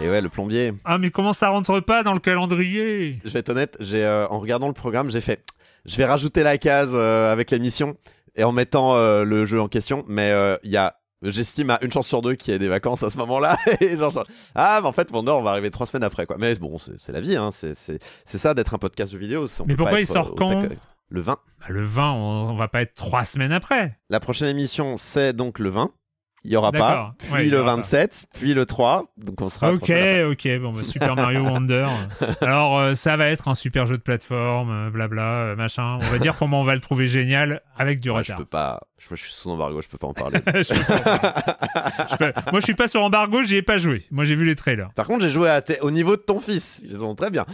Et ouais, le plombier. Ah mais comment ça rentre pas dans le calendrier? Je vais être honnête, j'ai, euh, en regardant le programme, j'ai fait, je vais rajouter la case euh, avec l'émission et en mettant euh, le jeu en question, mais il y a J'estime à une chance sur deux qu'il y ait des vacances à ce moment-là. et genre, genre, ah, mais en fait, Vendor, on va arriver trois semaines après, quoi. Mais bon, c'est la vie, hein. C'est ça d'être un podcast de vidéo. Mais pourquoi il sort quand? Le 20. Bah, le 20, on, on va pas être trois semaines après. La prochaine émission, c'est donc le 20 il y aura pas. Puis le 27, puis le 3. Donc on sera. Ok, ok. Bon, bah, Super Mario Wonder. Alors euh, ça va être un super jeu de plateforme, euh, blabla, euh, machin. On va dire comment on va le trouver génial avec du retard. Je peux pas. Je, je, suis sous embargo, je peux pas en parler. Moi, je suis pas sur embargo, j'y ai pas joué. Moi, j'ai vu les trailers. Par contre, j'ai joué à au niveau de ton fils. Ils sont très bien.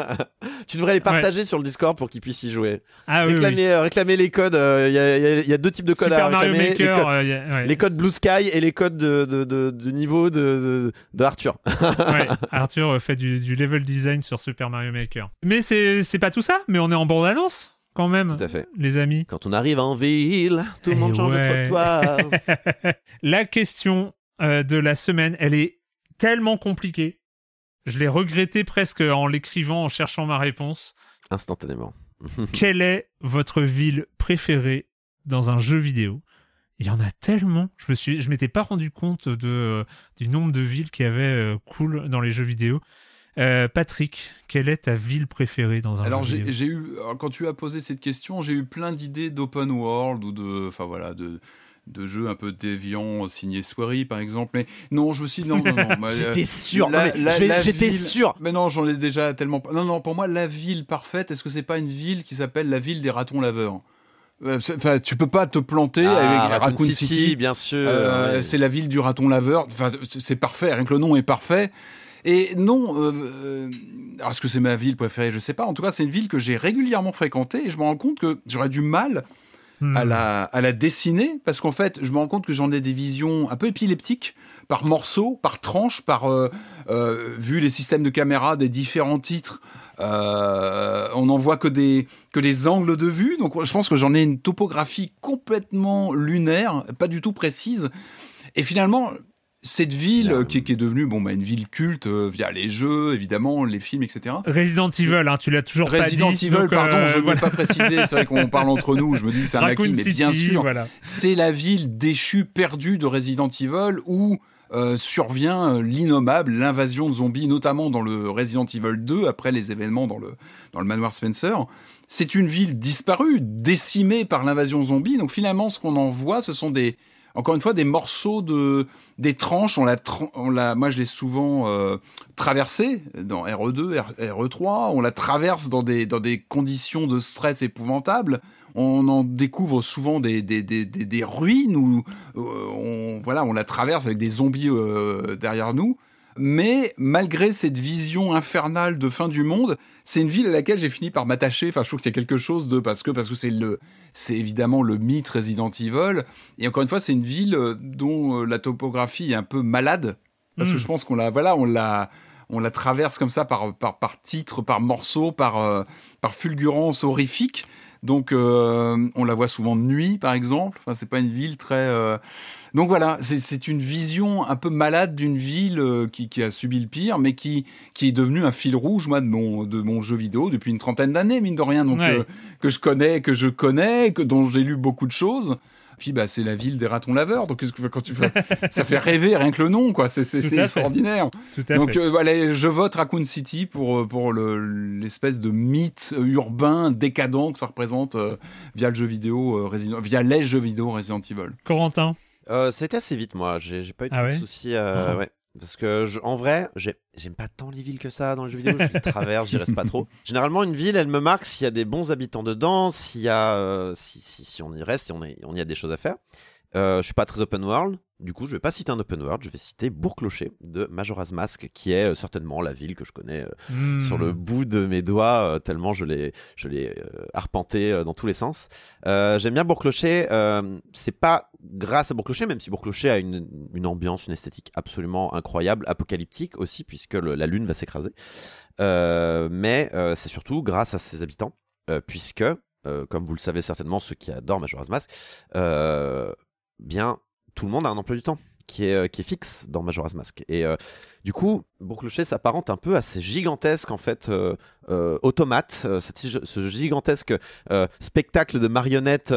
tu devrais les partager sur le Discord pour qu'ils puissent y jouer. Ah, réclamer, oui, réclamer les codes. Il y, y, a deux types de codes Super à réclamer. Mario Maker, les, codes, les codes Blue Sky et les codes de, de, de, de niveau de, Arthur. ouais, Arthur fait du, du, level design sur Super Mario Maker. Mais c'est pas tout ça, mais on est en bande-annonce quand même. Tout à fait. Les amis. Quand on arrive en ville, tout le monde change de trottoir. la question euh, de la semaine, elle est tellement compliquée. Je l'ai regretté presque en l'écrivant, en cherchant ma réponse. Instantanément. Quelle est votre ville préférée dans un jeu vidéo? Il y en a tellement. Je me suis, je m'étais pas rendu compte de euh, du nombre de villes qui avaient euh, cool dans les jeux vidéo. Euh, Patrick, quelle est ta ville préférée dans un Alors jeu j'ai eu, quand tu as posé cette question, j'ai eu plein d'idées d'open world ou de, enfin voilà, de de jeux un peu déviants signés Swery par exemple. Mais non je me suis dit non non non j'étais sûr. J'étais sûr. Mais non j'en ai déjà tellement non non pour moi la ville parfaite est-ce que c'est pas une ville qui s'appelle la ville des ratons laveurs? Enfin, tu peux pas te planter ah, avec Raccoon, City, bien sûr. Euh, c'est la ville du raton laveur. Enfin, c'est parfait. Rien que le nom est parfait. Et non, euh, euh est-ce que c'est ma ville préférée? Je sais pas. En tout cas, c'est une ville que j'ai régulièrement fréquentée et je me rends compte que j'aurais du mal hmm. à, la, à la dessiner parce qu'en fait, je me rends compte que j'en ai des visions un peu épileptiques par morceaux, par tranches, par euh, euh, vu les systèmes de caméra des différents titres. Euh, on n'en voit que des, que des angles de vue. Donc je pense que j'en ai une topographie complètement lunaire, pas du tout précise. Et finalement, cette ville qui, est devenue bon, bah, une ville culte euh, via les jeux, évidemment, les films, etc. Resident Evil, hein, tu l'as toujours pas dit. Resident Evil, pardon, euh, je ne voilà. pas préciser, c'est vrai qu'on parle entre nous, je me dis c'est un acquis, mais bien sûr, c'est la ville déchue, perdue de Resident Evil où euh, survient l'innommable, l'invasion de zombies, notamment dans le Resident Evil 2, après les événements dans le, dans le manoir Spencer. C'est une ville disparue, décimée par l'invasion zombie. Donc finalement, ce qu'on en voit, ce sont des, encore une fois, des morceaux de, des tranches. On l'a, moi, je l'ai souvent euh, traversé dans RE2, RE3. On la traverse dans des, dans des conditions de stress épouvantables on en découvre souvent des, des, ruines où euh, on, voilà, on la traverse avec des zombies euh, derrière nous. Mais malgré cette vision infernale de fin du monde, c'est une ville à laquelle j'ai fini par m'attacher. Enfin, je trouve qu'il y a quelque chose de parce que parce que c'est le c'est évidemment le mythe Resident Evil. Et encore une fois, c'est une ville euh, dont euh, la topographie est un peu malade parce que Mm. je pense qu'on la voilà on la on la traverse comme ça par par par titre, par morceau, par euh, par fulgurance horrifique. Donc euh, on la voit souvent de nuit, par exemple. Enfin, c'est pas une ville très. euh, Donc voilà, c'est- une vision un peu malade d'une ville euh, qui, qui a subi le pire, mais qui qui est devenue un fil rouge, moi, de mon de mon jeu vidéo depuis une trentaine d'années, mine de rien. Donc Ouais. euh, que je connais, que je connais, que dont j'ai lu beaucoup de choses. Puis bah c'est la ville des ratons laveurs. Donc quand tu fais, ça fait rêver rien que le nom, quoi. C'est extraordinaire. Tout à Donc fait. euh, voilà, je vote Raccoon City pour euh, pour le- l'espèce de mythe euh, urbain décadent que ça représente euh, via le jeu vidéo euh, Resident, via les jeux vidéo Resident Evil. Corentin? Euh, C'était assez vite, moi. J'ai pas eu Ah de ouais? soucis. euh, Ah. ouais. Parce que, je- en vrai, j'ai- j'aime pas tant les villes que ça dans les jeux vidéo. Je les traverse, j'y reste pas trop. Généralement, une ville, elle me marque s'il y a des bons habitants dedans, s'il y a, euh, si, si, si on y reste, si on, est- on y a des choses à faire. Euh, je suis pas très open world. Du coup, je vais pas citer un open world. Je vais citer Bourg-Clocher de Majora's Mask, qui est euh, certainement la ville que je connais euh, Hmm. sur le bout de mes doigts, tellement je l'ai, je l'ai arpenté dans tous les sens. J'aime bien Bourg-Clocher. c'est pas grâce à Bourg-Clocher, même si Bourg-Clocher a une, ambiance, une esthétique absolument incroyable, apocalyptique aussi, puisque la lune va s'écraser. Euh, mais euh, c'est surtout grâce à ses habitants, euh, puisque, comme vous le savez certainement, ceux qui adorent Majora's Mask, bien tout le monde a un emploi du temps qui est, euh, qui est fixe dans Majora's Mask. Et euh, du coup, Bourg-Clocher s'apparente un peu à ces gigantesques en fait euh, euh, automates, cette- ce gigantesque spectacle de marionnettes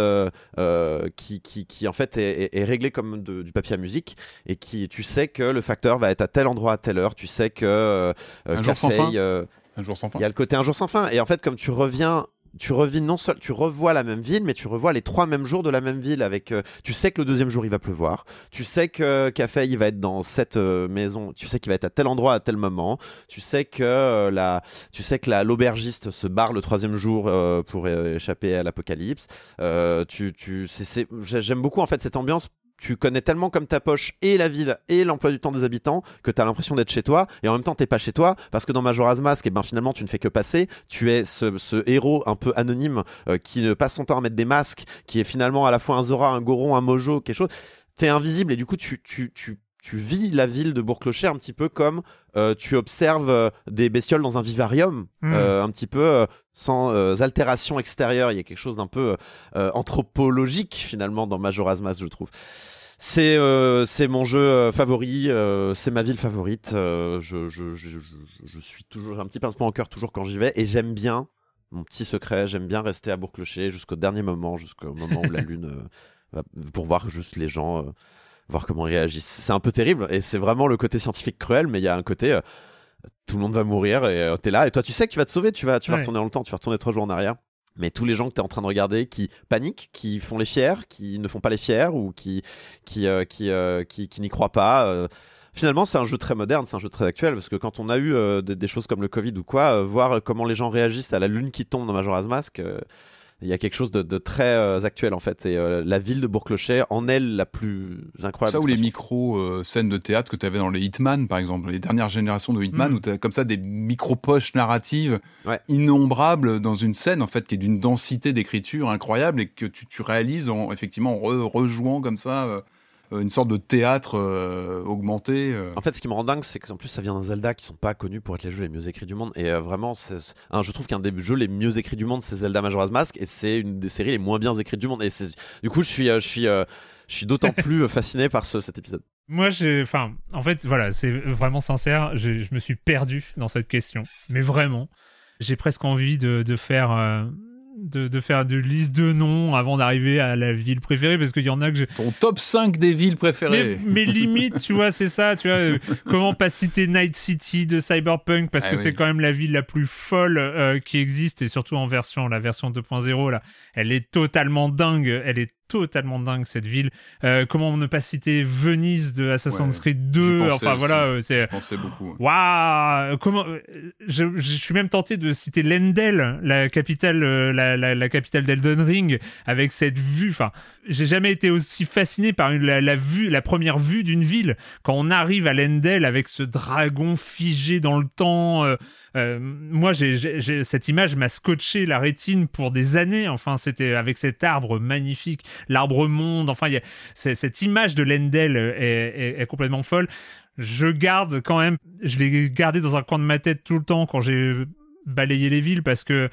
qui, qui, qui, en fait est, est- est réglé comme de- du papier à musique et qui tu sais que le facteur va être à tel endroit à telle heure, tu sais que Un jour sans fin. Un jour sans fin. il y a le côté un jour sans fin. Et en fait, comme tu reviens, tu revis non seul, tu revois la même ville, mais tu revois les trois mêmes jours de la même ville. Avec, euh, tu sais que le deuxième jour il va pleuvoir. Tu sais que Café il va être dans cette euh, maison. Tu sais qu'il va être à tel endroit à tel moment. Tu sais que euh, la, tu sais que la l'aubergiste se barre le troisième jour euh, pour euh, échapper à l'apocalypse. Euh, tu, tu, j'aime beaucoup en fait cette ambiance. Tu connais tellement comme ta poche et la ville et l'emploi du temps des habitants que tu as l'impression d'être chez toi et en même temps t'es pas chez toi parce que dans Majora's Mask et ben finalement tu ne fais que passer. Tu es ce, ce héros un peu anonyme euh, qui ne passe son temps à mettre des masques qui est finalement à la fois un Zora un Goron un Mojo quelque chose. T'es invisible et du coup tu, tu, tu, tu vis la ville de Bourg-Clocher un petit peu comme euh, tu observes euh, des bestioles dans un vivarium Mm. euh, un petit peu sans altération extérieure il y a quelque chose d'un peu anthropologique finalement dans Majora's Mask je trouve c'est c'est mon jeu favori, c'est ma ville favorite. je, je, je, je, je suis toujours un petit pincement au cœur toujours quand j'y vais et j'aime bien mon petit secret. J'aime bien rester à Bourg-Clocher jusqu'au dernier moment, jusqu'au moment où la lune va- pour voir juste les gens, voir comment ils réagissent. C'est un peu terrible et c'est vraiment le côté scientifique cruel, mais il y a un côté euh, tout le monde va mourir et euh, t'es là et toi tu sais que tu vas te sauver, tu vas tu vas Ouais. retourner dans le temps, tu vas retourner trois jours en arrière. Mais tous les gens que tu es en train de regarder qui paniquent, qui font les fiers, qui ne font pas les fiers ou qui qui euh, qui, euh, qui, qui n'y croient pas. euh, Finalement, c'est un jeu très moderne, c'est un jeu très actuel parce que quand on a eu des, des choses comme le Covid ou quoi, voir comment les gens réagissent à la lune qui tombe dans Majora's Mask, il y a quelque chose de, de très euh, actuel en fait. Et euh, la ville de Bourg-Clocher en est la plus incroyable. Ça ou les micro-scènes de théâtre que tu avais dans les Hitman, par exemple, les dernières générations de Hitman, Mm. où tu as comme ça des micro-poches narratives Ouais. innombrables dans une scène, en fait, qui est d'une densité d'écriture incroyable et que tu, tu réalises en, effectivement, en re- rejouant comme ça euh, une sorte de théâtre euh, augmenté. euh. En fait, ce qui me rend dingue, c'est qu'en plus, ça vient d'un Zelda qui sont pas connus pour être les jeux les mieux écrits du monde. Et euh, vraiment, c'est, c'est- hein, je trouve qu'un des jeux les mieux écrits du monde, c'est Zelda Majora's Mask, et c'est une des séries les moins bien écrites du monde. Et c'est, du coup, je suis, euh, je suis, euh, je suis d'autant plus fasciné par ce, cet épisode. Moi, j'ai. Enfin, en fait, voilà, c'est vraiment sincère. Je, je me suis perdu dans cette question. Mais vraiment, j'ai presque envie de, de faire. De, de faire de liste de noms avant d'arriver à la ville préférée parce qu'il y en a que j'ai Ton top 5 des villes mais, préférées. mais limite tu vois c'est ça tu vois euh, comment pas citer Night City de Cyberpunk parce Ah que oui. c'est quand même la ville la plus folle euh, qui existe et surtout en version la version 2.0 là elle est totalement dingue elle est totalement dingue cette ville. Euh, comment ne pas citer Venise de Assassin's Ouais, Creed 2 j'y pensais Enfin aussi. voilà, euh, c'est Je pensais beaucoup. Waouh Comment euh, je, je suis même tenté de citer Lendel, la capitale, la, la, la capitale d'Elden Ring, avec cette vue. Enfin, j'ai jamais été aussi fasciné par une, la, la vue, la première vue d'une ville. Quand on arrive à Lendel avec ce dragon figé dans le temps. euh, euh, moi, cette image m'a scotché la rétine pour des années. Enfin, c'était avec cet arbre magnifique, l'arbre monde. Enfin, cette image de Lendel est complètement folle. Je garde quand même, je l'ai gardé dans un coin de ma tête tout le temps quand j'ai balayé les villes parce que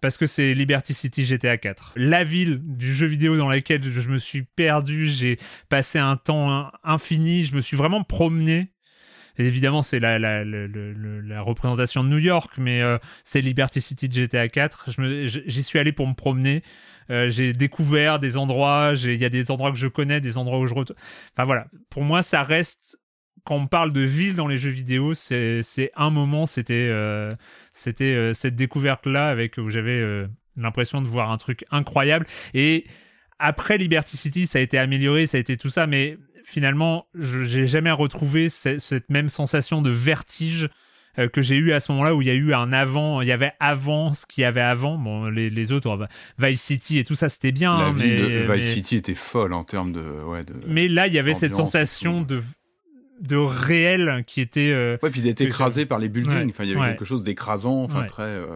parce que c'est Liberty City GTA 4. La ville du jeu vidéo dans laquelle je me suis perdu, j'ai passé un temps infini, je me suis vraiment promené. Et évidemment, c'est la, la, la, la- représentation de New York, mais euh, c'est Liberty City de GTA 4. Je me- je- J'y suis allé pour me promener. Euh, j'ai découvert des endroits, il y a des endroits que je connais, des endroits où je retourne. Enfin voilà, pour moi, ça reste quand on parle de ville dans les jeux vidéo, c'est un moment, c'était euh, c'était euh, cette découverte là avec où j'avais euh, l'impression de voir un truc incroyable et après Liberty City, ça a été amélioré, ça a été tout ça, mais finalement, je j'ai jamais retrouvé ce- cette même sensation de vertige euh, que j'ai eu à ce moment-là où il y a eu un avant, il y avait avant ce qu'il y avait avant. Bon, les, les autres, Vice City et tout ça, c'était bien. La hein, de Vice mais- City était folle en termes de. Ouais, de... mais là, il y avait cette sensation de de réel qui était euh, Ouais, puis d'être écrasé par les buildings. Ouais, Enfin, il y avait ouais. quelque chose d'écrasant, enfin très. euh,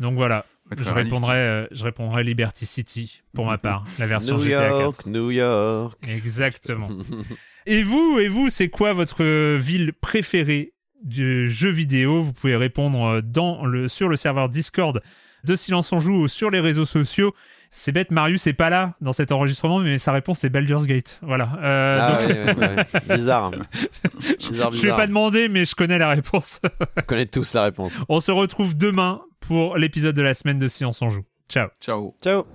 donc voilà je répondrai euh, je répondrai Liberty City pour ma part la version New GTA 4 York, New York. exactement et vous et vous c'est quoi votre euh, ville préférée du jeu vidéo? Vous pouvez répondre euh, dans le sur le serveur Discord de Silence on joue ou sur les réseaux sociaux c'est bête, Marius est pas là dans cet enregistrement, mais sa réponse c'est Baldur's Gate. Voilà. Euh, Ah donc, ouais, ouais, ouais. Bizarre. bizarre, je vais bizarre. pas demander, mais je connais la réponse. On connaît tous la réponse. On se retrouve demain pour l'épisode de la semaine de Science en Joue. Ciao. Ciao. Ciao.